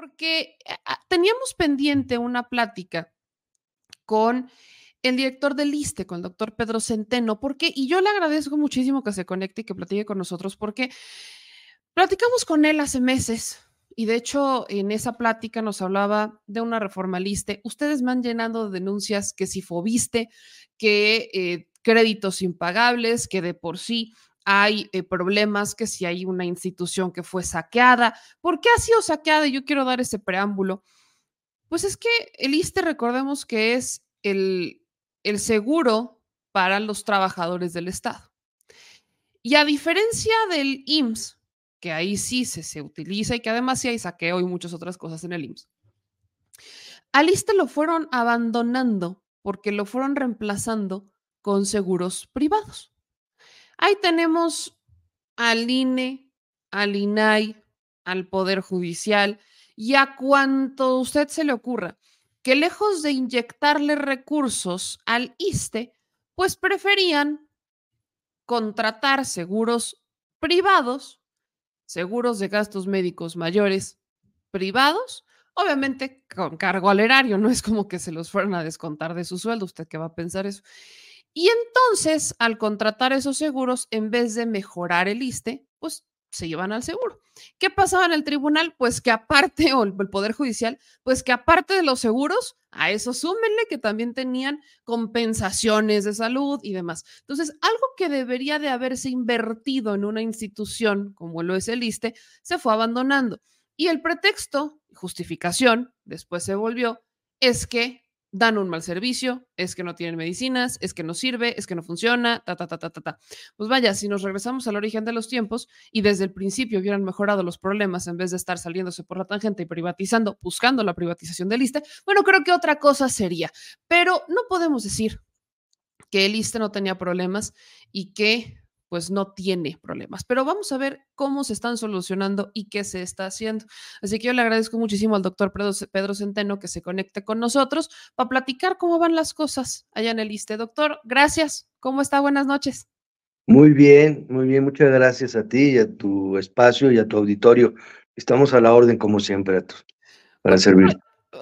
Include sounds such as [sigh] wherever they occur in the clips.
porque eh, ah, teníamos pendiente una plática con el director del ISTE, con el doctor Pedro Centeno, porque, y yo le agradezco muchísimo que se conecte y que platique con nosotros, porque platicamos con él hace meses, y de hecho en esa plática nos hablaba de una reforma al ISTE. Ustedes me han llenado de denuncias que si fobiste, que eh, créditos impagables, que de por sí hay eh, problemas, que si hay una institución que fue saqueada. ¿Por qué ha sido saqueada? Yo quiero dar ese preámbulo. Pues es que el ISTE, recordemos que es el, el seguro para los trabajadores del Estado. Y a diferencia del IMSS, que ahí sí se, se utiliza y que además sí hay saqueo y muchas otras cosas en el IMSS, al ISTE lo fueron abandonando porque lo fueron reemplazando con seguros privados. Ahí tenemos al INE, al INAI, al Poder Judicial y a cuanto usted se le ocurra, que lejos de inyectarle recursos al ISTE, pues preferían contratar seguros privados, seguros de gastos médicos mayores privados, obviamente con cargo al erario, no es como que se los fueran a descontar de su sueldo, usted qué va a pensar eso. Y entonces, al contratar esos seguros, en vez de mejorar el ISTE, pues se llevan al seguro. ¿Qué pasaba en el tribunal? Pues que aparte, o el Poder Judicial, pues que aparte de los seguros, a eso súmenle que también tenían compensaciones de salud y demás. Entonces, algo que debería de haberse invertido en una institución como lo es el ISTE, se fue abandonando. Y el pretexto, justificación, después se volvió, es que dan un mal servicio, es que no tienen medicinas, es que no sirve, es que no funciona, ta, ta, ta, ta, ta, ta. Pues vaya, si nos regresamos al origen de los tiempos y desde el principio hubieran mejorado los problemas en vez de estar saliéndose por la tangente y privatizando, buscando la privatización del ISTE, bueno, creo que otra cosa sería, pero no podemos decir que el ISTE no tenía problemas y que pues no tiene problemas. Pero vamos a ver cómo se están solucionando y qué se está haciendo. Así que yo le agradezco muchísimo al doctor Pedro Centeno que se conecte con nosotros para platicar cómo van las cosas allá en el ISTE. Doctor, gracias. ¿Cómo está? Buenas noches. Muy bien, muy bien. Muchas gracias a ti y a tu espacio y a tu auditorio. Estamos a la orden como siempre para servir.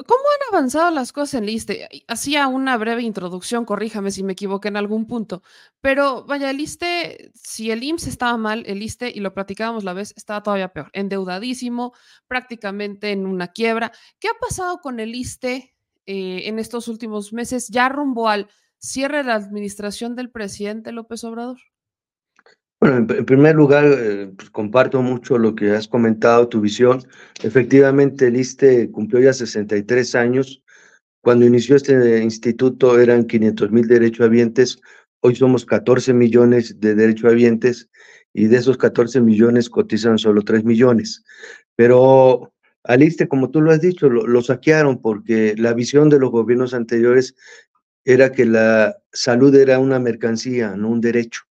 ¿Cómo han avanzado las cosas en Liste? Hacía una breve introducción, corríjame si me equivoqué en algún punto, pero vaya, el Liste, si el IMSS estaba mal, el Liste, y lo platicábamos la vez, estaba todavía peor, endeudadísimo, prácticamente en una quiebra. ¿Qué ha pasado con el Liste eh, en estos últimos meses, ya rumbo al cierre de la administración del presidente López Obrador? Bueno, en, primer lugar, eh, pues, comparto mucho lo que has comentado, tu visión. Efectivamente, el ISTE cumplió ya 63 años. Cuando inició este instituto eran 500 mil derechohabientes, hoy somos 14 millones de derechohabientes y de esos 14 millones cotizan solo 3 millones. Pero al ISTE, como tú lo has dicho, lo, lo saquearon porque la visión de los gobiernos anteriores era que la salud era una mercancía, no un derecho.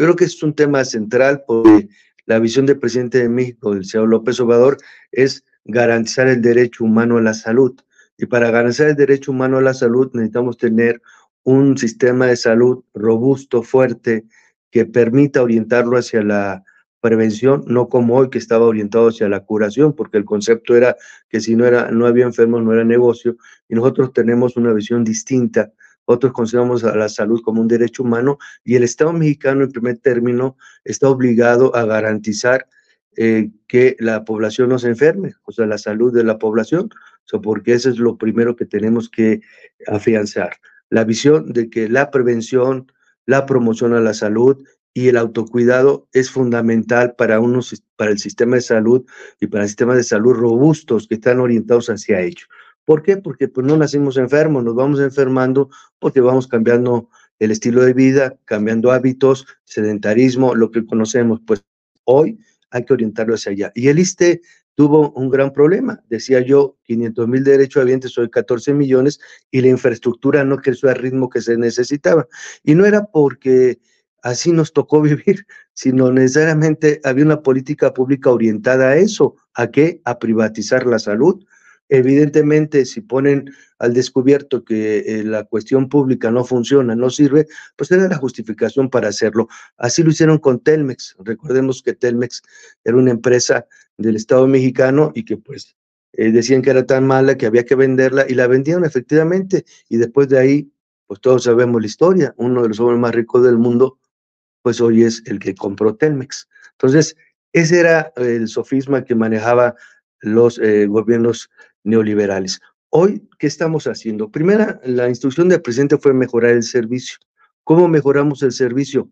Yo creo que es un tema central porque la visión del presidente de México, el señor López Obrador, es garantizar el derecho humano a la salud. Y para garantizar el derecho humano a la salud necesitamos tener un sistema de salud robusto, fuerte, que permita orientarlo hacia la prevención, no como hoy que estaba orientado hacia la curación, porque el concepto era que si no era no había enfermos no era negocio y nosotros tenemos una visión distinta otros consideramos a la salud como un derecho humano y el Estado mexicano en primer término está obligado a garantizar eh, que la población no se enferme, o sea, la salud de la población, o porque eso es lo primero que tenemos que afianzar. La visión de que la prevención, la promoción a la salud y el autocuidado es fundamental para, unos, para el sistema de salud y para el sistema de salud robustos que están orientados hacia ello. ¿Por qué? Porque pues no nacimos enfermos, nos vamos enfermando porque vamos cambiando el estilo de vida, cambiando hábitos, sedentarismo, lo que conocemos. Pues hoy hay que orientarlo hacia allá. Y el ISTE tuvo un gran problema. Decía yo, 500 mil derechohabientes, hoy 14 millones, y la infraestructura no creció al ritmo que se necesitaba. Y no era porque así nos tocó [laughs] vivir, sino necesariamente había una política pública orientada a eso. ¿A qué? A privatizar la salud, Evidentemente, si ponen al descubierto que eh, la cuestión pública no funciona, no sirve, pues era la justificación para hacerlo. Así lo hicieron con Telmex. Recordemos que Telmex era una empresa del Estado mexicano y que pues eh, decían que era tan mala que había que venderla y la vendieron efectivamente y después de ahí, pues todos sabemos la historia, uno de los hombres más ricos del mundo, pues hoy es el que compró Telmex. Entonces, ese era el sofisma que manejaba los eh, gobiernos neoliberales. Hoy, ¿qué estamos haciendo? Primera, la instrucción del presidente fue mejorar el servicio. ¿Cómo mejoramos el servicio?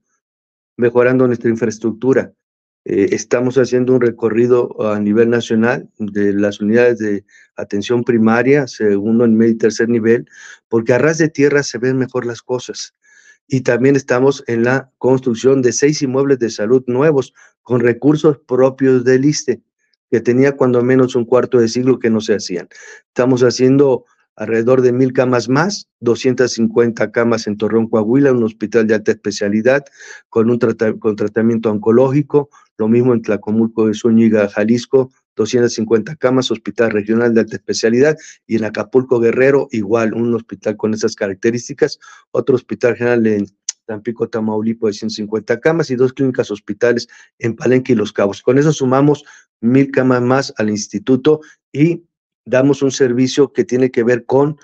Mejorando nuestra infraestructura. Eh, estamos haciendo un recorrido a nivel nacional de las unidades de atención primaria, segundo, medio y tercer nivel, porque a ras de tierra se ven mejor las cosas. Y también estamos en la construcción de seis inmuebles de salud nuevos con recursos propios del ISTE que tenía cuando menos un cuarto de siglo que no se hacían. Estamos haciendo alrededor de mil camas más, 250 camas en Torreón, Coahuila, un hospital de alta especialidad con un con tratamiento oncológico, lo mismo en Tlacomulco de Zúñiga, Jalisco, 250 camas, hospital regional de alta especialidad, y en Acapulco Guerrero, igual, un hospital con esas características, otro hospital general en Tampico, Tamaulipo de 150 camas y dos clínicas hospitales en Palenque y Los Cabos. Con eso sumamos mil camas más al instituto y damos un servicio que tiene que ver con,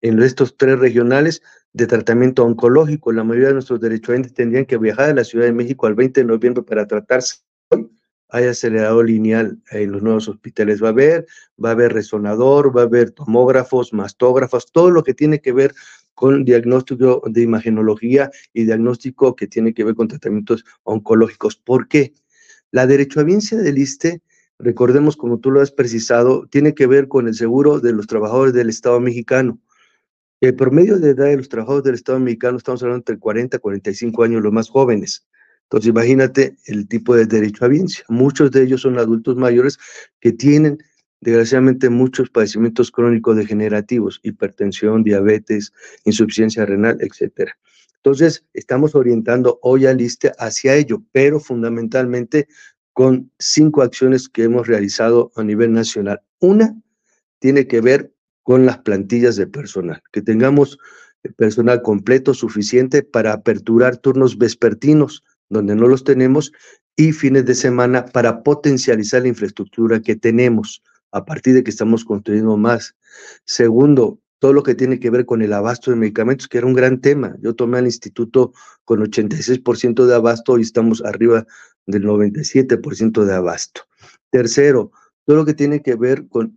en estos tres regionales, de tratamiento oncológico. La mayoría de nuestros derechohabientes tendrían que viajar a la Ciudad de México al 20 de noviembre para tratarse. Hoy hay acelerador lineal en los nuevos hospitales. Va a haber, va a haber resonador, va a haber tomógrafos, mastógrafos, todo lo que tiene que ver con diagnóstico de imagenología y diagnóstico que tiene que ver con tratamientos oncológicos. ¿Por qué? La derechohabiencia del ISTE, recordemos como tú lo has precisado, tiene que ver con el seguro de los trabajadores del Estado mexicano. El promedio de edad de los trabajadores del Estado mexicano, estamos hablando entre 40 y 45 años, los más jóvenes. Entonces, imagínate el tipo de derechohabiencia. Muchos de ellos son adultos mayores que tienen desgraciadamente muchos padecimientos crónicos degenerativos, hipertensión, diabetes, insuficiencia renal, etcétera. Entonces, estamos orientando hoy al ISTE hacia ello, pero fundamentalmente con cinco acciones que hemos realizado a nivel nacional. Una tiene que ver con las plantillas de personal, que tengamos personal completo suficiente para aperturar turnos vespertinos, donde no los tenemos, y fines de semana para potencializar la infraestructura que tenemos a partir de que estamos construyendo más. Segundo, todo lo que tiene que ver con el abasto de medicamentos, que era un gran tema. Yo tomé al instituto con 86% de abasto y estamos arriba del 97% de abasto. Tercero, todo lo que tiene que ver con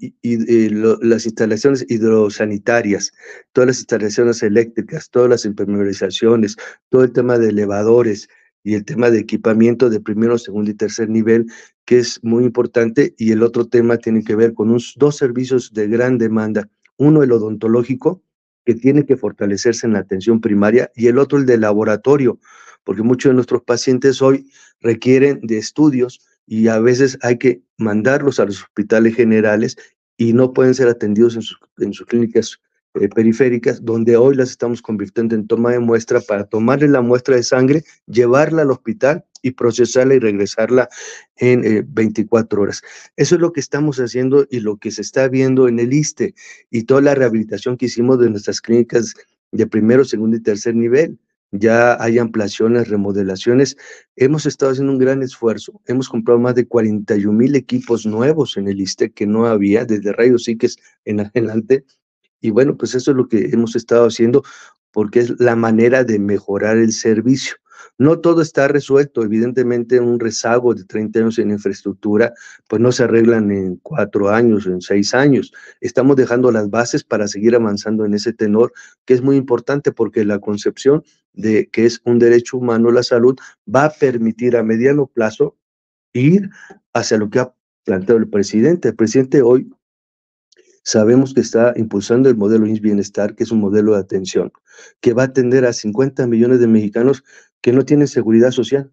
las instalaciones hidrosanitarias, todas las instalaciones eléctricas, todas las impermeabilizaciones, todo el tema de elevadores, y el tema de equipamiento de primero, segundo y tercer nivel, que es muy importante, y el otro tema tiene que ver con dos servicios de gran demanda, uno el odontológico, que tiene que fortalecerse en la atención primaria, y el otro el de laboratorio, porque muchos de nuestros pacientes hoy requieren de estudios y a veces hay que mandarlos a los hospitales generales y no pueden ser atendidos en sus, en sus clínicas eh, periféricas, donde hoy las estamos convirtiendo en toma de muestra para tomarle la muestra de sangre, llevarla al hospital y procesarla y regresarla en 24 eh, horas. Eso es lo que estamos haciendo y lo que se está viendo en el ISTE y toda la rehabilitación que hicimos de nuestras clínicas de primero, segundo y tercer nivel. Ya hay ampliaciones, remodelaciones. Hemos estado haciendo un gran esfuerzo. Hemos comprado más de 41 mil equipos nuevos en el ISTE que no había desde rayos X en adelante y bueno, pues eso es lo que hemos estado haciendo porque es la manera de mejorar el servicio. No todo está resuelto, evidentemente un rezago de 30 años en infraestructura, pues no se arreglan en cuatro años, en seis años. Estamos dejando las bases para seguir avanzando en ese tenor, que es muy importante porque la concepción de que es un derecho humano la salud va a permitir a mediano plazo ir hacia lo que ha planteado el presidente. El presidente hoy Sabemos que está impulsando el modelo INS Bienestar, que es un modelo de atención, que va a atender a 50 millones de mexicanos que no tienen seguridad social.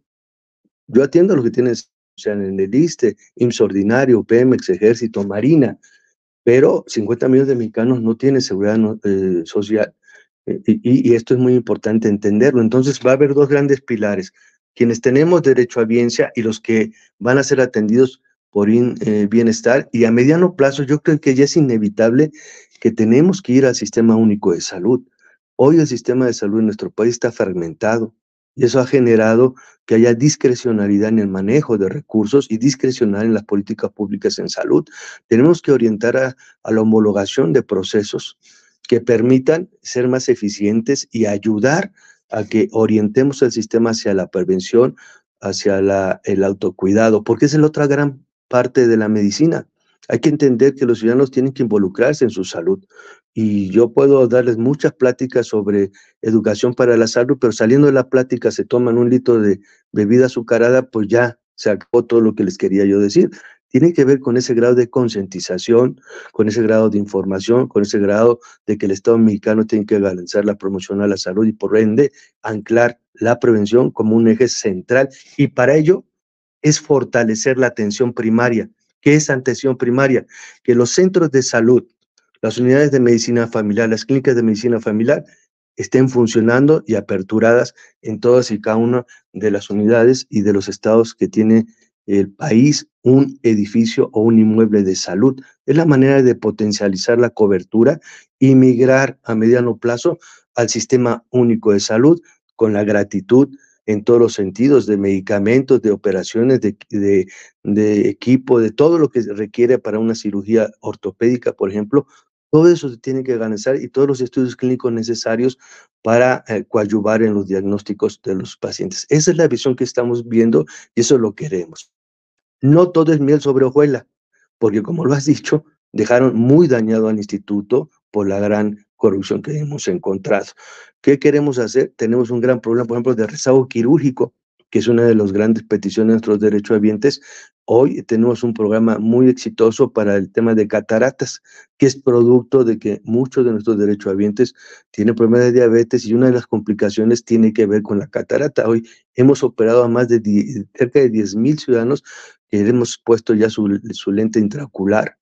Yo atiendo a los que tienen social en el ISTE, IMSS Ordinario, Pemex, Ejército, Marina, pero 50 millones de mexicanos no tienen seguridad eh, social. Eh, y, y, esto es muy importante entenderlo. Entonces va a haber dos grandes pilares. Quienes tenemos derecho a biencia y los que van a ser atendidos por eh, bienestar y a mediano plazo yo creo que ya es inevitable que tenemos que ir al sistema único de salud. Hoy el sistema de salud en nuestro país está fragmentado Y eso ha generado que haya discrecionalidad en el manejo de recursos y discrecionalidad en las políticas públicas en salud. Tenemos que orientar a, la homologación de procesos que permitan ser más eficientes y ayudar a que orientemos el sistema hacia la prevención, hacia el autocuidado, porque es la otra gran parte de la medicina. Hay que entender que los ciudadanos tienen que involucrarse en su salud. Y yo puedo darles muchas pláticas sobre educación para la salud, pero saliendo de la plática se toman un litro de bebida azucarada, pues ya se acabó todo lo que les quería yo decir. Tiene que ver con ese grado de concientización, con ese grado de información, con ese grado de que el Estado mexicano tiene que garantizar la promoción a la salud y por ende anclar la prevención como un eje central. Y para ello es fortalecer la atención primaria ¿Qué es atención primaria? Que los centros de salud, las unidades de medicina familiar, las clínicas de medicina familiar estén funcionando y aperturadas en todas y cada una de las unidades y de los estados que tiene el país un edificio o un inmueble de salud. Es la manera de potencializar la cobertura y migrar a mediano plazo al sistema único de salud con la gratitud en todos los sentidos, de medicamentos, de operaciones, de, de, equipo, de todo lo que se requiere para una cirugía ortopédica, por ejemplo, todo eso se tiene que garantizar y todos los estudios clínicos necesarios para eh, coadyuvar en los diagnósticos de los pacientes. Esa es la visión que estamos viendo y eso lo queremos. No todo es miel sobre hojuela, porque como lo has dicho, dejaron muy dañado al instituto por la gran corrupción que hemos encontrado. ¿Qué queremos hacer? Tenemos un gran problema, por ejemplo, de rezago quirúrgico, que es una de las grandes peticiones de nuestros derechohabientes. Hoy tenemos un programa muy exitoso para el tema de cataratas, que es producto de que muchos de nuestros derechohabientes tienen problemas de diabetes y una de las complicaciones tiene que ver con la catarata. Hoy hemos operado a más de cerca de 10 mil ciudadanos que hemos puesto ya su, su lente intraocular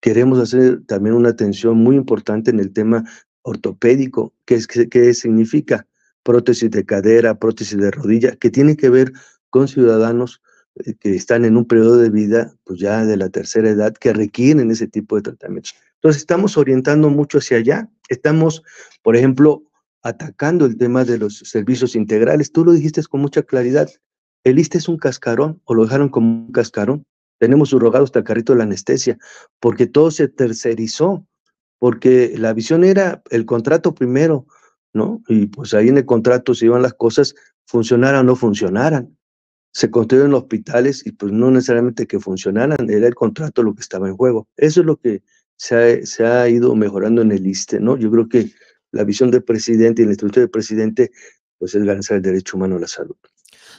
Queremos hacer también una atención muy importante en el tema ortopédico, que, es, que, significa prótesis de cadera, prótesis de rodilla, que tiene que ver con ciudadanos eh, que están en un periodo de vida, pues ya de la tercera edad, que requieren ese tipo de tratamientos. Entonces, estamos orientando mucho hacia allá. Estamos, por ejemplo, atacando el tema de los servicios integrales. Tú lo dijiste con mucha claridad. El ISTE es un cascarón, o lo dejaron como un cascarón. Tenemos subrogado hasta el carrito de la anestesia, porque todo se tercerizó, porque la visión era el contrato primero, ¿no? Y pues ahí en el contrato se iban las cosas, funcionaran o no funcionaran. Se construyeron hospitales y pues no necesariamente que funcionaran, era el contrato lo que estaba en juego. Eso es lo que se ha, ido mejorando en el ISTE, ¿no? Yo creo que la visión del presidente y la instrucción del presidente, pues es garantizar el derecho humano a la salud.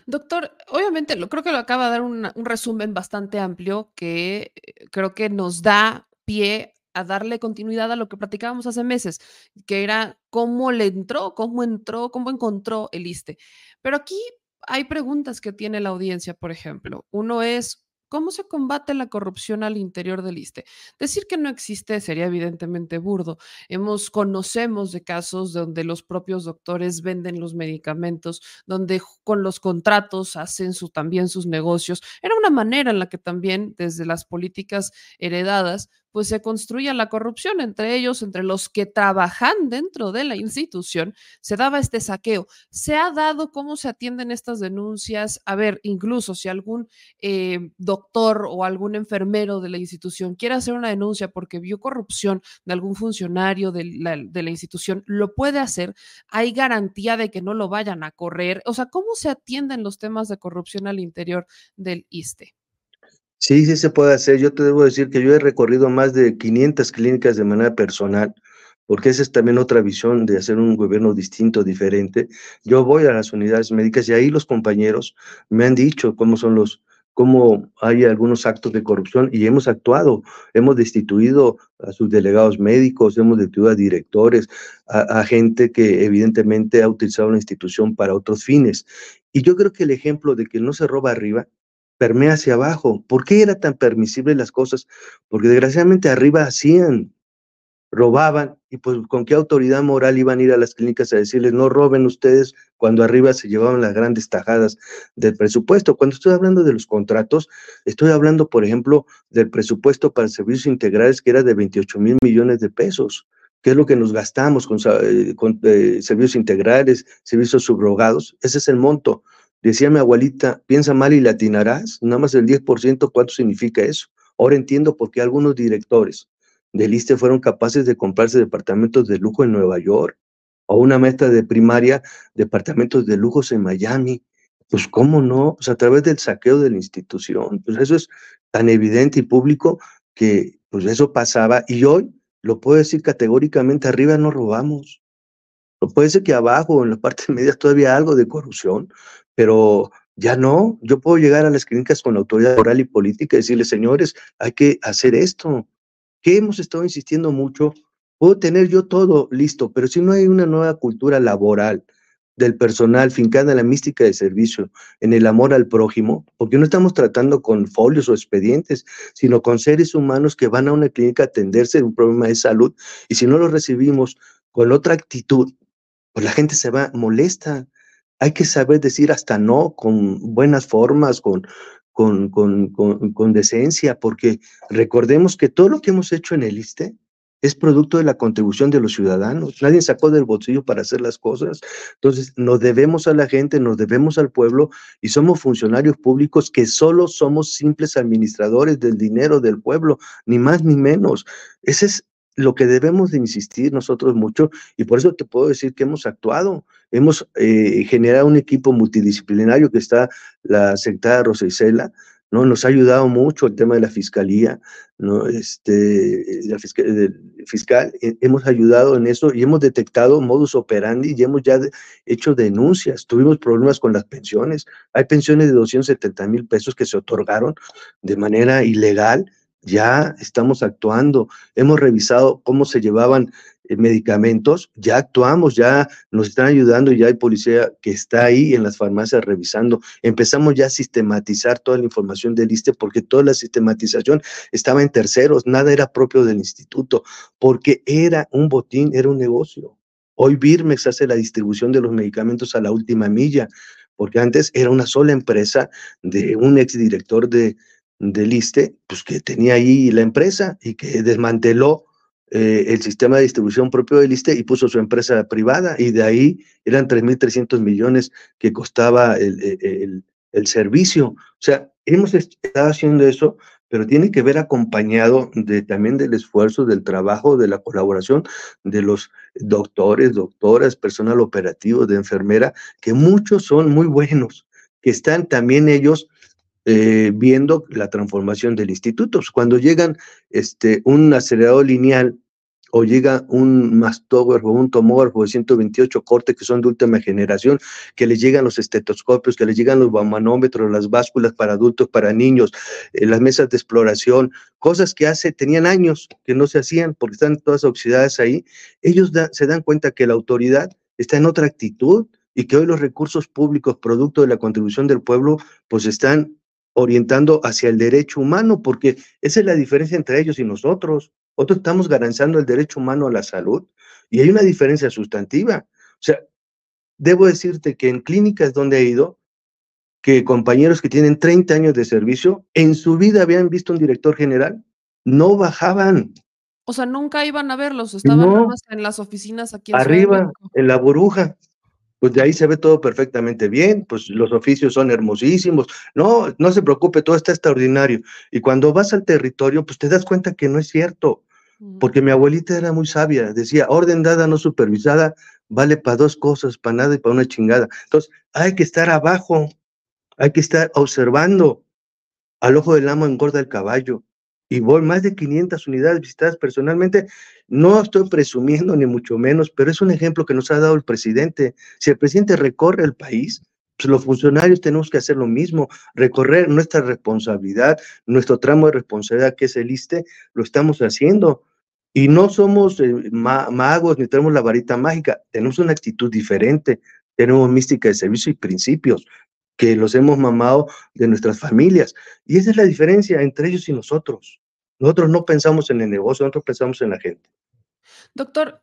Doctor, obviamente lo, creo que lo acaba de dar un resumen bastante amplio que eh, creo que nos da pie a darle continuidad a lo que platicábamos hace meses, que era cómo le entró, cómo entró, cómo encontró el ISTE. Pero aquí hay preguntas que tiene la audiencia, por ejemplo. Uno es, ¿Cómo se combate la corrupción al interior del ISTE? Decir que no existe sería evidentemente burdo. Hemos, conocemos de casos donde los propios doctores venden los medicamentos, donde con los contratos hacen su, también sus negocios. Era una manera en la que también desde las políticas heredadas pues se construía la corrupción entre ellos, entre los que trabajan dentro de la institución, se daba este saqueo. ¿Se ha dado cómo se atienden estas denuncias? A ver, incluso si algún eh, doctor o algún enfermero de la institución quiere hacer una denuncia porque vio corrupción de algún funcionario de la, de la institución, lo puede hacer. Hay garantía de que no lo vayan a correr. O sea, ¿cómo se atienden los temas de corrupción al interior del ISTE? Sí, sí se puede hacer. Yo te debo decir que yo he recorrido más de 500 clínicas de manera personal, porque esa es también otra visión de hacer un gobierno distinto, diferente. Yo voy a las unidades médicas y ahí los compañeros me han dicho cómo son los, cómo hay algunos actos de corrupción y hemos actuado, hemos destituido a sus delegados médicos, hemos destituido a directores, a, gente que evidentemente ha utilizado la institución para otros fines. Y yo creo que el ejemplo de que no se roba arriba permea hacia abajo. ¿Por qué era tan permisible las cosas? Porque desgraciadamente arriba hacían, robaban, y pues con qué autoridad moral iban a ir a las clínicas a decirles, no roben ustedes, cuando arriba se llevaban las grandes tajadas del presupuesto. Cuando estoy hablando de los contratos, estoy hablando, por ejemplo, del presupuesto para servicios integrales que era de 28 mil millones de pesos. que es lo que nos gastamos con, eh, eh, servicios integrales, servicios subrogados, ese es el monto. Decía mi abuelita, piensa mal y latinarás, nada más el 10%, ¿cuánto significa eso? Ahora entiendo por qué algunos directores del ISTE fueron capaces de comprarse departamentos de lujo en Nueva York, o una meta de primaria, departamentos de lujos en Miami. Pues cómo no, pues a través del saqueo de la institución. Pues eso es tan evidente y público que pues eso pasaba y hoy lo puedo decir categóricamente, arriba no robamos. Lo puede ser que abajo, en la [laughs] parte media, todavía algo de corrupción, pero ya no. Yo puedo llegar a las clínicas con la autoridad moral y política y decirles, señores, hay que hacer esto. Que hemos estado insistiendo mucho. Puedo tener yo todo listo, pero si no hay una nueva cultura laboral, del personal fincada en la mística de servicio, en el amor al prójimo, porque no estamos tratando con folios o expedientes, sino con seres humanos que van a una clínica a atenderse de un problema de salud y si no lo recibimos con otra actitud, pues la gente se va molesta. Hay que saber decir hasta no con buenas formas, con, con, con, con, decencia, porque recordemos que todo lo que hemos hecho en el ISTE es producto de la contribución de los ciudadanos. Nadie sacó del bolsillo para hacer las cosas. Entonces, nos debemos a la gente, nos debemos al pueblo y somos funcionarios públicos que solo somos simples administradores del dinero del pueblo, ni más ni menos. Ese es lo que debemos de insistir nosotros mucho y por eso te puedo decir que hemos actuado. Hemos eh, generado un equipo multidisciplinario que está la secretaria Rosa Isela, ¿no? Nos ha ayudado mucho el tema de la fiscalía, ¿no? Este, la fiscal, fiscal, hemos ayudado en eso y hemos detectado modus operandi y hemos ya hecho denuncias. Tuvimos problemas con las pensiones. Hay pensiones de 270 mil pesos que se otorgaron de manera ilegal. Ya estamos actuando. Hemos revisado cómo se llevaban eh, medicamentos, ya actuamos, ya nos están ayudando, ya hay policía que está ahí en las farmacias revisando. Empezamos ya a sistematizar toda la información del ISTE porque toda la sistematización estaba en terceros, nada era propio del instituto, porque era un botín, era un negocio. Hoy Birmex hace la distribución de los medicamentos a la última milla, porque antes era una sola empresa de un exdirector de, del ISTE, pues que tenía ahí la empresa y que desmanteló eh, el sistema de distribución propio del ISTE y puso su empresa privada y de ahí eran 3.300 millones que costaba el, el, servicio. O sea, hemos estado haciendo eso, pero tiene que ver acompañado de, también del esfuerzo, del trabajo, de la colaboración de los doctores, doctoras, personal operativo, de enfermera, que muchos son muy buenos, que están también ellos eh, viendo la transformación del instituto. Pues, cuando llegan este, un acelerador lineal o llega un mastógrafo, un tomógrafo de 128 cortes que son de última generación, que les llegan los estetoscopios, que les llegan los manómetros, las básculas para adultos, para niños, eh, las mesas de exploración, cosas que hace, tenían años que no se hacían porque están todas oxidadas ahí, ellos se dan cuenta que la autoridad está en otra actitud y que hoy los recursos públicos, producto de la contribución del pueblo, pues están orientando hacia el derecho humano, porque esa es la diferencia entre ellos y nosotros. Nosotros estamos garantizando el derecho humano a la salud y hay una diferencia sustantiva. O sea, debo decirte que en clínicas donde he ido, que compañeros que tienen 30 años de servicio, en su vida habían visto un director general, no bajaban. O sea, nunca iban a verlos, estaban más en las oficinas aquí en Arriba, en la burbuja. Pues de ahí se ve todo perfectamente bien, pues los oficios son hermosísimos. No, no se preocupe, todo está extraordinario. Y cuando vas al territorio, pues te das cuenta que no es cierto. Porque mi abuelita era muy sabia, decía, orden dada, no supervisada, vale para dos cosas, para nada y para una chingada. Entonces, hay que estar abajo, hay que estar observando. Al ojo del amo engorda el caballo. Y voy más de 500 unidades visitadas personalmente. No estoy presumiendo ni mucho menos, pero es un ejemplo que nos ha dado el presidente. Si el presidente recorre el país, pues los funcionarios tenemos que hacer lo mismo, recorrer nuestra responsabilidad, nuestro tramo de responsabilidad que es el ISTE, lo estamos haciendo. Y no somos eh, magos ni tenemos la varita mágica, tenemos una actitud diferente, tenemos mística de servicio y principios que los hemos mamado de nuestras familias. Y esa es la diferencia entre ellos y nosotros. Nosotros no pensamos en el negocio, nosotros pensamos en la gente. Doctor,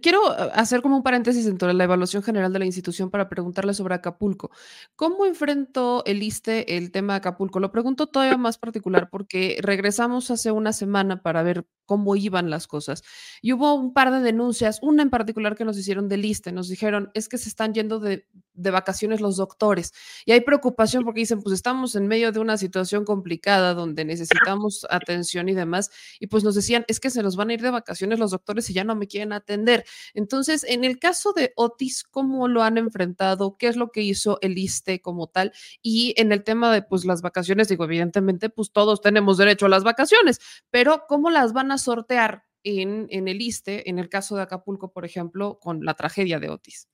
quiero eh, hacer como un paréntesis dentro de la evaluación general de la institución para preguntarle sobre Acapulco. ¿Cómo enfrentó el ISTE el tema de Acapulco? Lo pregunto todavía más particular porque regresamos hace una semana para ver cómo iban las cosas. Y hubo un par de denuncias, una en particular que nos hicieron del ISTE. Nos dijeron, es que se están yendo de, de vacaciones los doctores. Y hay preocupación porque dicen, pues estamos en medio de una situación complicada donde necesitamos atención y demás. Y pues nos decían, es que se nos van a ir de vacaciones los doctores y ya no me quieren atender. Entonces, en el caso de Otis, ¿cómo lo han enfrentado? ¿Qué es lo que hizo el ISTE como tal? Y en el tema de pues las vacaciones, digo, evidentemente, pues todos tenemos derecho a las vacaciones, pero ¿cómo las van a sortear en, en el ISTE, en el caso de Acapulco, por ejemplo, con la tragedia de Otis?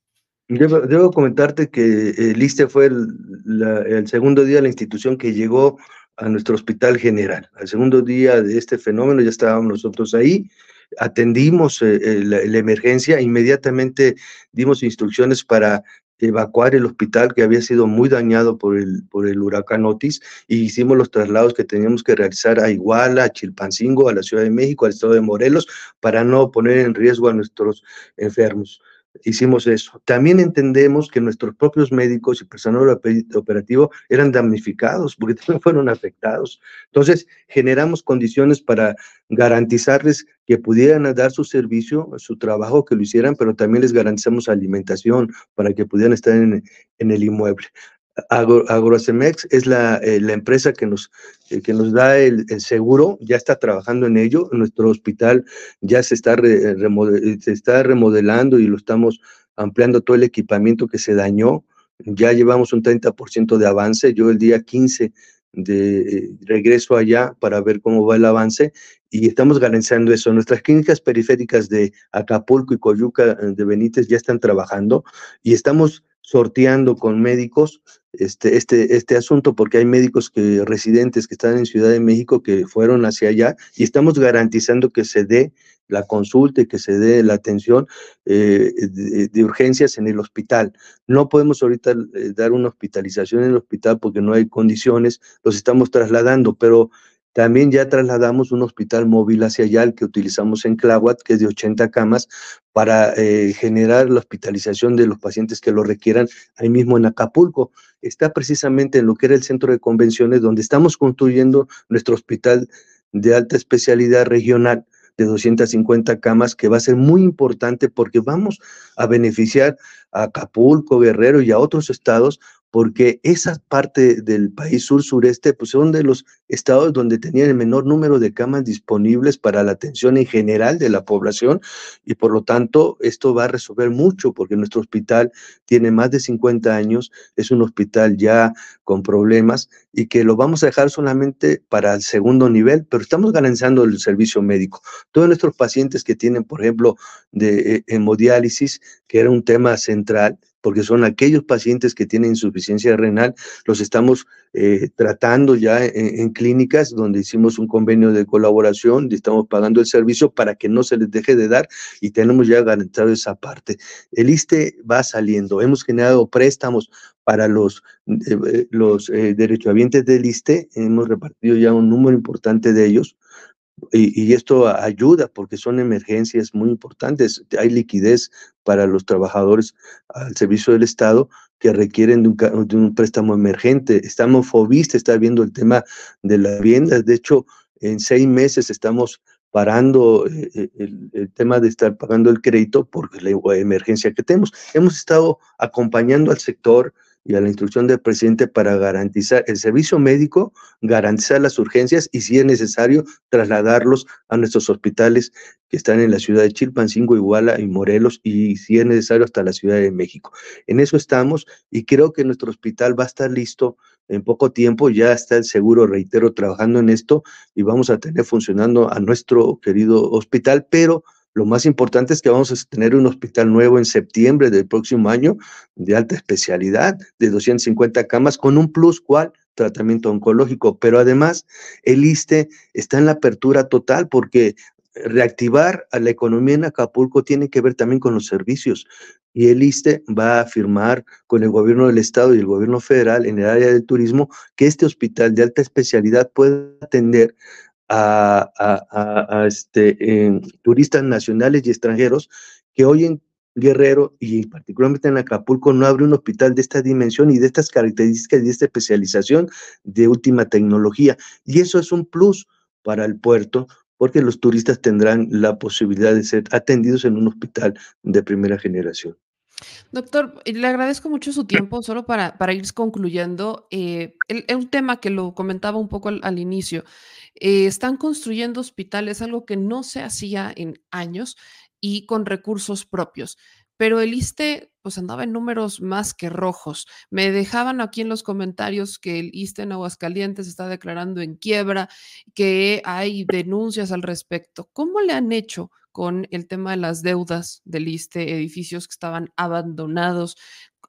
Debo, comentarte que el ISTE fue el, segundo día la institución que llegó a nuestro hospital general. Al segundo día de este fenómeno ya estábamos nosotros ahí atendimos eh, eh, la, emergencia, inmediatamente dimos instrucciones para evacuar el hospital que había sido muy dañado por el, por el huracán Otis y hicimos los traslados que teníamos que realizar a Iguala, a Chilpancingo, a la Ciudad de México, al estado de Morelos, para no poner en riesgo a nuestros enfermos hicimos eso. También entendemos que nuestros propios médicos y personal operativo eran damnificados porque [laughs] también fueron afectados. Entonces, generamos condiciones para garantizarles que pudieran dar su servicio, su trabajo, que lo hicieran, pero también les garantizamos alimentación para que pudieran estar en, en el inmueble. Agrocemex es la, eh, la, empresa que nos, eh, que nos da el, seguro, ya está trabajando en ello. Nuestro hospital ya se está, se está remodelando y lo estamos ampliando todo el equipamiento que se dañó. Ya llevamos un 30% de avance. Yo el día 15 de eh, regreso allá para ver cómo va el avance y estamos garantizando eso. Nuestras clínicas periféricas de Acapulco y Coyuca de Benítez ya están trabajando y estamos sorteando con médicos este, este, este asunto, porque hay médicos que, residentes que están en Ciudad de México que fueron hacia allá y estamos garantizando que se dé la consulta y que se dé la atención eh, de, urgencias en el hospital. No podemos ahorita eh, dar una hospitalización en el hospital porque no hay condiciones, los estamos trasladando, pero también ya trasladamos un hospital móvil hacia allá, el que utilizamos en Clahuat, que es de 80 camas, para eh, generar la hospitalización de los pacientes que lo requieran ahí mismo en Acapulco. Está precisamente en lo que era el centro de convenciones, donde estamos construyendo nuestro hospital de alta especialidad regional de 250 camas, que va a ser muy importante porque vamos a beneficiar a Acapulco, Guerrero y a otros estados porque esa parte del país sur-sureste pues son de los estados donde tenían el menor número de camas disponibles para la atención en general de la población y por lo tanto esto va a resolver mucho porque nuestro hospital tiene más de 50 años, es un hospital ya con problemas y que lo vamos a dejar solamente para el segundo nivel, pero estamos garantizando el servicio médico. Todos nuestros pacientes que tienen, por ejemplo, de eh, hemodiálisis, que era un tema central, porque son aquellos pacientes que tienen insuficiencia renal, los estamos eh, tratando ya en, clínicas donde hicimos un convenio de colaboración estamos pagando el servicio para que no se les deje de dar y tenemos ya garantizado esa parte. El ISTE va saliendo, hemos generado préstamos para los, eh, eh, los derechohabientes del ISTE, hemos repartido ya un número importante de ellos, y, esto ayuda porque son emergencias muy importantes. Hay liquidez para los trabajadores al servicio del Estado que requieren de un, de un préstamo emergente. Estamos Fobiste, está viendo el tema de la vivienda. De hecho, en seis meses estamos parando eh, eh, el, el, tema de estar pagando el crédito por la emergencia que tenemos. Hemos estado acompañando al sector, y a la instrucción del presidente para garantizar el servicio médico, garantizar las urgencias y si es necesario trasladarlos a nuestros hospitales que están en la ciudad de Chilpancingo, Iguala y Morelos y si es necesario hasta la Ciudad de México. En eso estamos y creo que nuestro hospital va a estar listo en poco tiempo, ya está el seguro, reitero, trabajando en esto y vamos a tener funcionando a nuestro querido hospital, pero lo más importante es que vamos a tener un hospital nuevo en septiembre del próximo año de alta especialidad, de 250 camas, con un plus cual tratamiento oncológico. Pero además, el ISTE está en la apertura total porque reactivar a la economía en Acapulco tiene que ver también con los servicios. Y el ISTE va a firmar con el gobierno del estado y el gobierno federal en el área del turismo que este hospital de alta especialidad pueda atender a, este, turistas nacionales y extranjeros que hoy en Guerrero y particularmente en Acapulco no abre un hospital de esta dimensión y de estas características y de esta especialización de última tecnología. Y eso es un plus para el puerto porque los turistas tendrán la posibilidad de ser atendidos en un hospital de primera generación. Doctor, le agradezco mucho su tiempo, solo para, para ir concluyendo. Eh, un tema que lo comentaba un poco al, inicio. Eh, están construyendo hospitales, algo que no se hacía en años y con recursos propios. Pero el ISTE pues andaba en números más que rojos. Me dejaban aquí en los comentarios que el ISTE en Aguascalientes está declarando en quiebra, que hay denuncias al respecto. ¿Cómo le han hecho con el tema de las deudas del ISTE, edificios que estaban abandonados?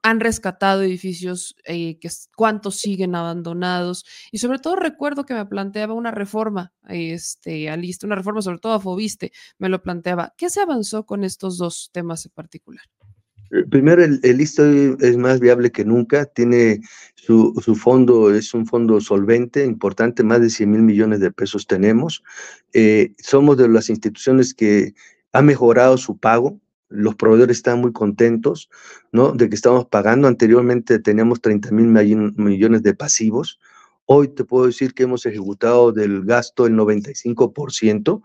han rescatado edificios, eh, que, cuántos siguen abandonados. Y sobre todo recuerdo que me planteaba una reforma este, a lista, una reforma sobre todo a Fobiste, me lo planteaba. ¿Qué se avanzó con estos dos temas en particular? Eh, primero, el, el es más viable que nunca, tiene su, su, fondo, es un fondo solvente, importante, más de 100 mil millones de pesos tenemos. Eh, somos de las instituciones que ha mejorado su pago, los proveedores están muy contentos, ¿no? De que estamos pagando. Anteriormente teníamos 30 mil millones de pasivos. Hoy te puedo decir que hemos ejecutado del gasto el 95%.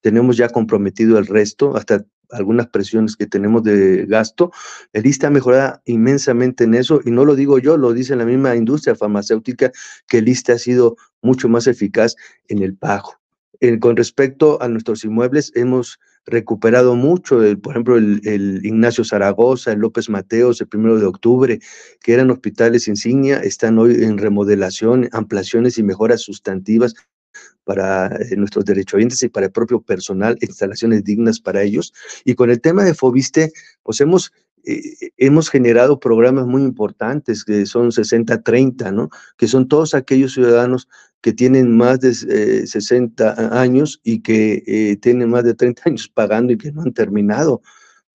Tenemos ya comprometido el resto, hasta algunas presiones que tenemos de gasto. El ISTE ha mejorado inmensamente en eso, y no lo digo yo, lo dice la misma industria farmacéutica, que el ISTE ha sido mucho más eficaz en el pago. Con respecto a nuestros inmuebles, hemos recuperado mucho, por ejemplo, el, Ignacio Zaragoza, el López Mateos, el primero de octubre, que eran hospitales insignia, están hoy en remodelación, ampliaciones y mejoras sustantivas para eh, nuestros derechohabientes y para el propio personal, instalaciones dignas para ellos. Y con el tema de Fobiste, pues hemos eh, hemos generado programas muy importantes que son 60-30, ¿no? Que son todos aquellos ciudadanos que tienen más de 60 eh, años y que eh, tienen más de 30 años pagando y que no han terminado.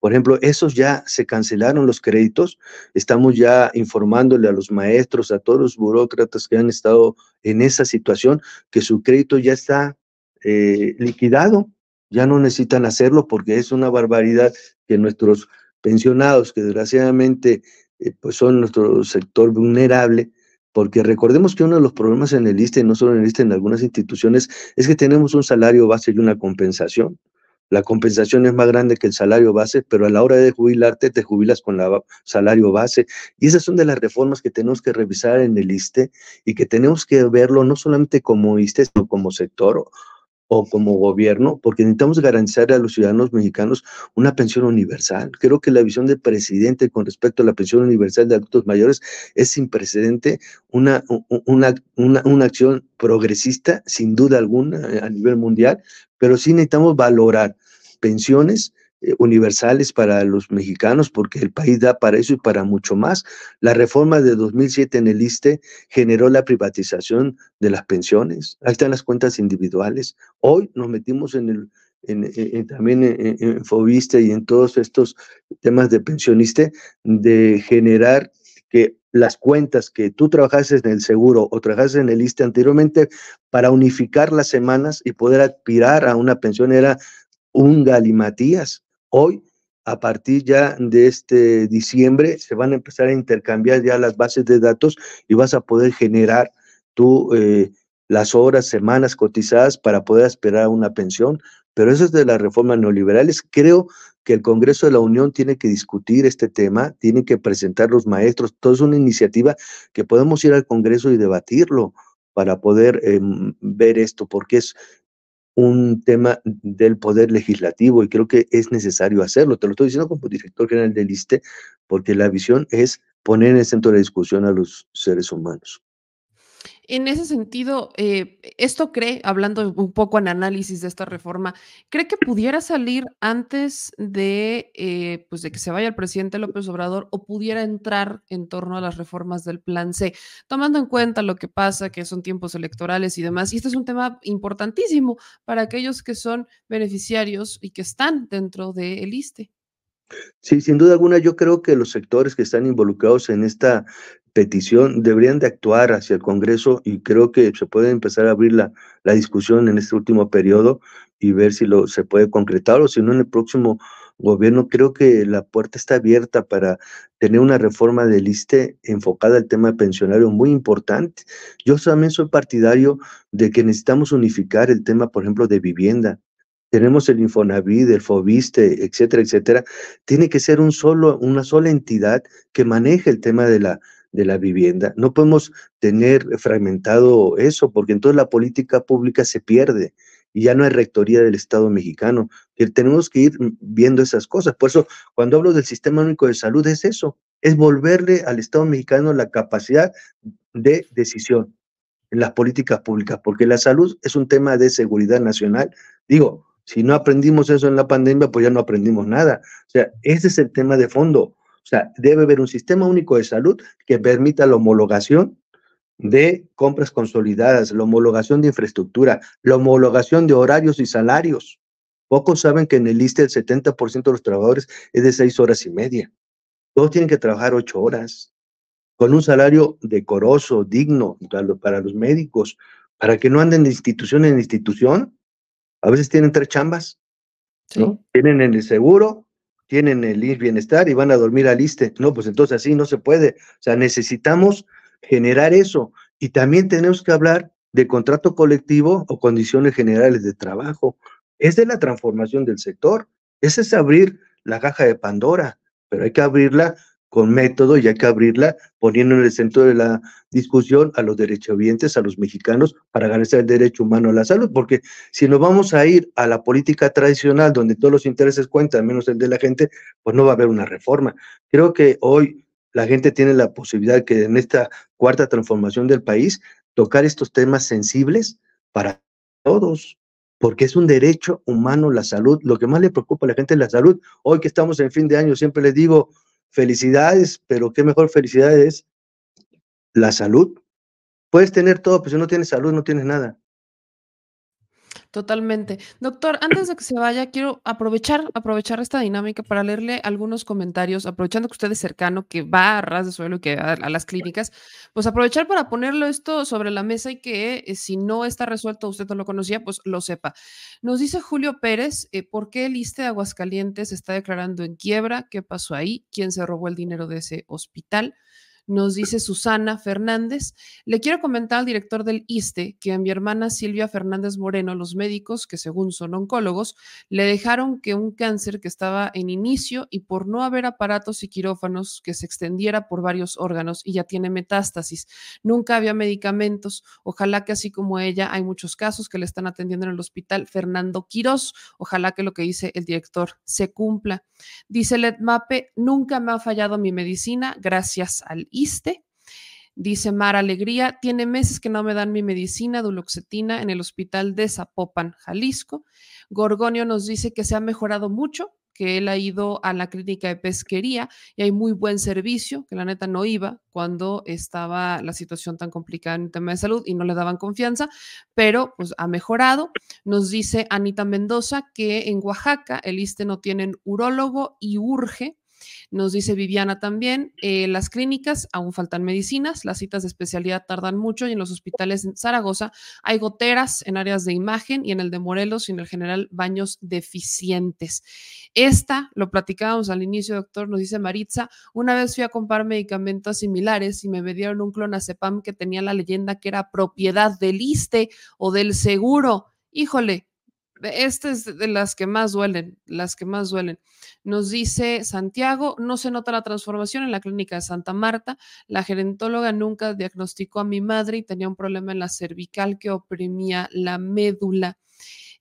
Por ejemplo, esos ya se cancelaron los créditos. Estamos ya informándole a los maestros, a todos los burócratas que han estado en esa situación, que su crédito ya está liquidado. Ya no necesitan hacerlo porque es una barbaridad que nuestros pensionados, que desgraciadamente eh, pues son nuestro sector vulnerable, porque recordemos que uno de los problemas en el ISTE, no solo en el ISTE, en algunas instituciones, es que tenemos un salario base y una compensación. La compensación es más grande que el salario base, pero a la hora de jubilarte te jubilas con el salario base. Y esas son de las reformas que tenemos que revisar en el ISTE y que tenemos que verlo no solamente como ISTE, sino como sector o como gobierno, porque necesitamos garantizar a los ciudadanos mexicanos una pensión universal. Creo que la visión del presidente con respecto a la pensión universal de adultos mayores es sin precedente, una, una, una, una acción progresista, sin duda alguna, a nivel mundial, pero sí necesitamos valorar pensiones eh, universales para los mexicanos, porque el país da para eso y para mucho más. La reforma de 2007 en el ISTE generó la privatización de las pensiones. Ahí están las cuentas individuales. Hoy nos metimos en el, también en, en, Fobiste y en todos estos temas de pensionista, de generar que las cuentas que tú trabajaste en el seguro o trabajaste en el ISTE anteriormente para unificar las semanas y poder aspirar a una pensión era un galimatías. Hoy, a partir ya de este diciembre, se van a empezar a intercambiar ya las bases de datos y vas a poder generar tú eh, las horas, semanas cotizadas para poder esperar una pensión. Pero eso es de las reformas neoliberales. Creo que el Congreso de la Unión tiene que discutir este tema, tiene que presentar los maestros. Todo es una iniciativa que podemos ir al Congreso y debatirlo para poder em, ver esto, porque es un tema del poder legislativo y creo que es necesario hacerlo. Te lo estoy diciendo como director general del ISTE, porque la visión es poner en el centro de la discusión a los seres humanos. En ese sentido, eh, ¿esto cree, hablando un poco en análisis de esta reforma, cree que pudiera salir antes de, eh, pues de que se vaya el presidente López Obrador o pudiera entrar en torno a las reformas del Plan C, tomando en cuenta lo que pasa, que son tiempos electorales y demás? Y este es un tema importantísimo para aquellos que son beneficiarios y que están dentro del ISTE. Sí, sin duda alguna, yo creo que los sectores que están involucrados en esta petición deberían de actuar hacia el Congreso y creo que se puede empezar a abrir la, la discusión en este último periodo y ver si lo, se puede concretar o si no en el próximo gobierno, creo que la puerta está abierta para tener una reforma del ISTE enfocada al tema pensionario muy importante. Yo también soy partidario de que necesitamos unificar el tema, por ejemplo, de vivienda. Tenemos el Infonavit, el Fobiste, etcétera, etcétera. Tiene que ser un solo, una sola entidad que maneje el tema de la, de la vivienda. No podemos tener fragmentado eso, porque entonces la política pública se pierde y ya no hay rectoría del Estado mexicano. tenemos que ir viendo esas cosas. Por eso, cuando hablo del Sistema Único de Salud, es eso, es volverle al Estado mexicano la capacidad de decisión en las políticas públicas, porque la salud es un tema de seguridad nacional. Digo, si no aprendimos eso en la pandemia, pues ya no aprendimos nada. O sea, ese es el tema de fondo. O sea, debe haber un sistema único de salud que permita la homologación de compras consolidadas, la homologación de infraestructura, la homologación de horarios y salarios. Pocos saben que en el ISTE el 70% de los trabajadores es de seis horas y media. Todos tienen que trabajar ocho horas, con un salario decoroso, digno para los médicos, para que no anden de institución en institución. A veces tienen tres chambas, Tienen el seguro, tienen el bienestar y van a dormir al ISTE. No, pues entonces así no se puede. O sea, necesitamos generar eso. Y también tenemos que hablar de contrato colectivo o condiciones generales de trabajo. Es de la transformación del sector. Ese es abrir la caja de Pandora, pero hay que abrirla con método y hay que abrirla poniendo en el centro de la discusión a los derechohabientes, a los mexicanos, para garantizar el derecho humano a la salud, porque si nos vamos a ir a la política tradicional, donde todos los intereses cuentan, menos el de la gente, pues no va a haber una reforma. Creo que hoy la gente tiene la posibilidad que en esta cuarta transformación del país tocar estos temas sensibles para todos, porque es un derecho humano la salud. Lo que más le preocupa a la gente es la salud. Hoy que estamos en fin de año, siempre les digo felicidades, pero qué mejor felicidad es la salud. Puedes tener todo, pero si no tienes salud, no tienes nada. Totalmente. Doctor, antes de que se vaya, quiero aprovechar, aprovechar esta dinámica para leerle algunos comentarios, aprovechando que usted es cercano, que va a ras de suelo y que va a, las clínicas, pues aprovechar para ponerlo esto sobre la mesa y que eh, si no está resuelto, usted no lo conocía, pues lo sepa. Nos dice Julio Pérez, eh, ¿por qué el ISTE de Aguascalientes está declarando en quiebra? ¿Qué pasó ahí? ¿Quién se robó el dinero de ese hospital? Nos dice Susana Fernández. Le quiero comentar al director del ISTE que a mi hermana Silvia Fernández Moreno, los médicos, que según son oncólogos, le dejaron que un cáncer que estaba en inicio y por no haber aparatos y quirófanos que se extendiera por varios órganos y ya tiene metástasis. Nunca había medicamentos. Ojalá que así como ella, hay muchos casos que le están atendiendo en el hospital Fernando Quirós. Ojalá que lo que dice el director se cumpla. Dice Mape, nunca me ha fallado mi medicina gracias al ISTE. Dice Mar Alegría, tiene meses que no me dan mi medicina duloxetina en el hospital de Zapopan, Jalisco. Gorgonio nos dice que se ha mejorado mucho, que él ha ido a la clínica de pesquería y hay muy buen servicio, que la neta no iba cuando estaba la situación tan complicada en el tema de salud y no le daban confianza, pero pues ha mejorado. Nos dice Anita Mendoza que en Oaxaca el ISTE no tienen urólogo y urge nos dice Viviana también, eh, las clínicas aún faltan medicinas, las citas de especialidad tardan mucho y en los hospitales en Zaragoza hay goteras en áreas de imagen y en el de Morelos y en el general baños deficientes. Esta, lo platicábamos al inicio, doctor, nos dice Maritza, una vez fui a comprar medicamentos similares y me dieron un clonazepam que tenía la leyenda que era propiedad del ISTE o del seguro. Híjole, esta es de las que más duelen, las que más duelen. Nos dice Santiago, no se nota la transformación en la clínica de Santa Marta. La gerentóloga nunca diagnosticó a mi madre y tenía un problema en la cervical que oprimía la médula.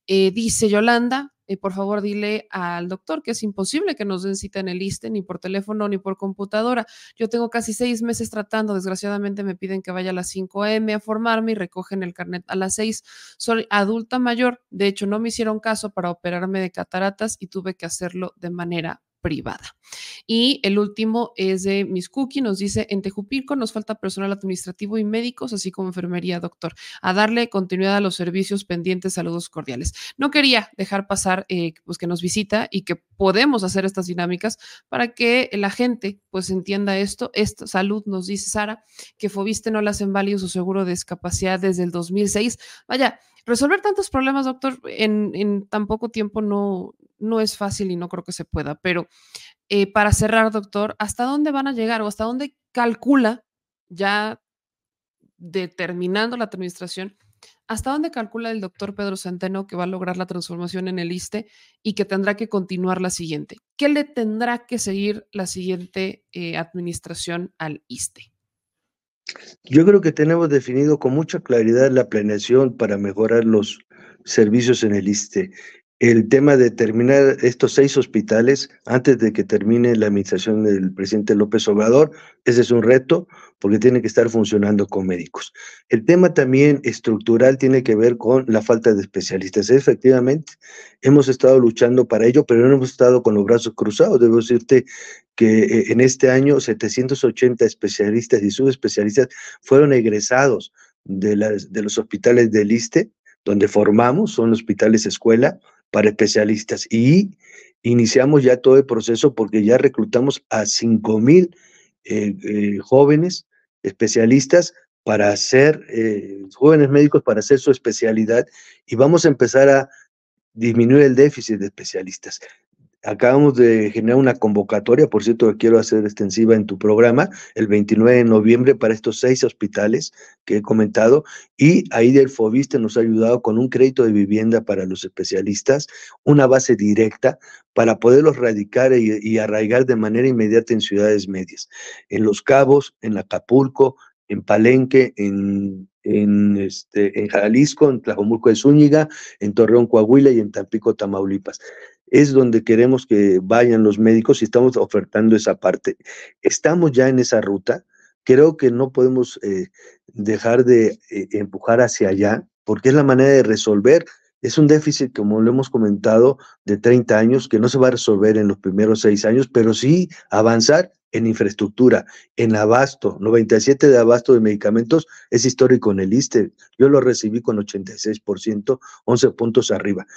Eh, dice Yolanda, eh, por favor dile al doctor que es imposible que nos den cita en el ISTE, ni por teléfono ni por computadora. Yo tengo casi seis meses tratando, desgraciadamente me piden que vaya a las 5 a.m. a formarme y recogen el carnet a las 6. Soy adulta mayor, de hecho no me hicieron caso para operarme de cataratas y tuve que hacerlo de manera privada. Y el último es de Miss Cookie, nos dice, en Tejupilco nos falta personal administrativo y médicos, así como enfermería, doctor, a darle continuidad a los servicios pendientes, saludos cordiales. No quería dejar pasar eh, pues que nos visita y que podemos hacer estas dinámicas para que la gente pues entienda esto. Esta salud, nos dice Sara, que Fobiste no le hacen válido su seguro de discapacidad desde el 2006. Vaya, resolver tantos problemas, doctor, en, tan poco tiempo no, no es fácil y no creo que se pueda, pero eh, para cerrar, doctor, ¿hasta dónde van a llegar o hasta dónde calcula ya determinando la administración? ¿Hasta dónde calcula el doctor Pedro Centeno que va a lograr la transformación en el ISTE y que tendrá que continuar la siguiente? ¿Qué le tendrá que seguir la siguiente eh, administración al ISTE? Yo creo que tenemos definido con mucha claridad la planeación para mejorar los servicios en el ISTE el tema de terminar estos seis hospitales antes de que termine la administración del presidente López Obrador, ese es un reto porque tiene que estar funcionando con médicos. El tema también estructural tiene que ver con la falta de especialistas. Efectivamente, hemos estado luchando para ello, pero no hemos estado con los brazos cruzados. Debo decirte que eh, en este año 780 especialistas y subespecialistas fueron egresados de, las, de los hospitales del ISTE, donde formamos, son hospitales escuela, para especialistas y iniciamos ya todo el proceso porque ya reclutamos a 5 mil eh, eh, jóvenes especialistas para hacer, eh, jóvenes médicos para hacer su especialidad y vamos a empezar a disminuir el déficit de especialistas. Acabamos de generar una convocatoria, por cierto, que quiero hacer extensiva en tu programa, el 29 de noviembre para estos seis hospitales que he comentado, y ahí del Fobiste nos ha ayudado con un crédito de vivienda para los especialistas, una base directa para poderlos radicar y, arraigar de manera inmediata en ciudades medias, en Los Cabos, en Acapulco, en Palenque, en en, este, en Jalisco, en Tlajomulco de Zúñiga, en Torreón, Coahuila y en Tampico, Tamaulipas es donde queremos que vayan los médicos y estamos ofertando esa parte. Estamos ya en esa ruta. Creo que no podemos eh, dejar de eh, empujar hacia allá porque es la manera de resolver. Es un déficit, como lo hemos comentado, de 30 años que no se va a resolver en los primeros seis años, pero sí avanzar en infraestructura, en abasto, 97 de abasto de medicamentos es histórico en el ISTE. Yo lo recibí con 86%, 11 puntos arriba.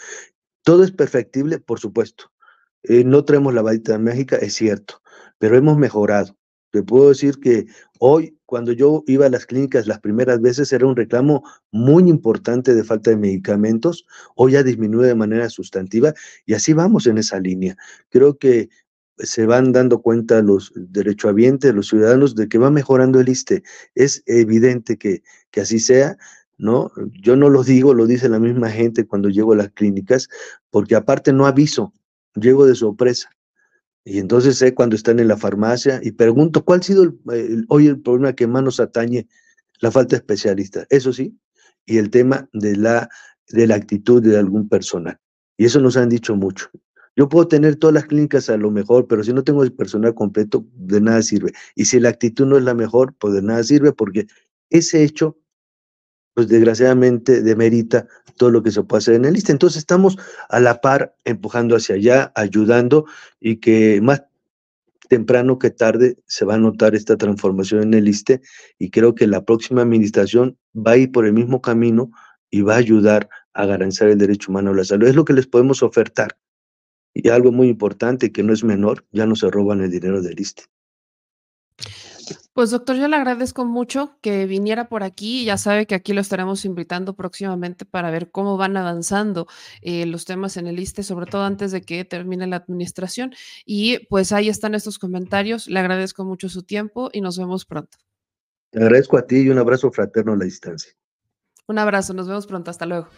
Todo es perfectible, por supuesto. Eh, no traemos la varita mágica, es cierto, pero hemos mejorado. Te puedo decir que hoy, cuando yo iba a las clínicas las primeras veces, era un reclamo muy importante de falta de medicamentos. Hoy ya disminuye de manera sustantiva y así vamos en esa línea. Creo que se van dando cuenta los derechohabientes, los ciudadanos, de que va mejorando el ISTE. Es evidente que, que así sea. ¿No? Yo no lo digo, lo dice la misma gente cuando llego a las clínicas, porque aparte no aviso, llego de sorpresa. Y entonces sé cuando están en la farmacia y pregunto, ¿cuál ha sido hoy el problema que más nos atañe? La falta de especialistas, eso sí, y el tema de la, de la actitud de algún personal. Y eso nos han dicho mucho. Yo puedo tener todas las clínicas a lo mejor, pero si no tengo el personal completo, de nada sirve. Y si la actitud no es la mejor, pues de nada sirve porque ese hecho pues desgraciadamente demerita todo lo que se puede hacer en el ISTE. Entonces estamos a la par empujando hacia allá, ayudando y que más temprano que tarde se va a notar esta transformación en el ISTE y creo que la próxima administración va a ir por el mismo camino y va a ayudar a garantizar el derecho humano a la salud. Es lo que les podemos ofertar. Y algo muy importante que no es menor, ya no se roban el dinero del ISTE. Pues doctor, yo le agradezco mucho que viniera por aquí. Ya sabe que aquí lo estaremos invitando próximamente para ver cómo van avanzando eh, los temas en el ISTE, sobre todo antes de que termine la administración. Y pues ahí están estos comentarios. Le agradezco mucho su tiempo y nos vemos pronto. Te agradezco a ti y un abrazo fraterno a la distancia. Un abrazo, nos vemos pronto. Hasta luego.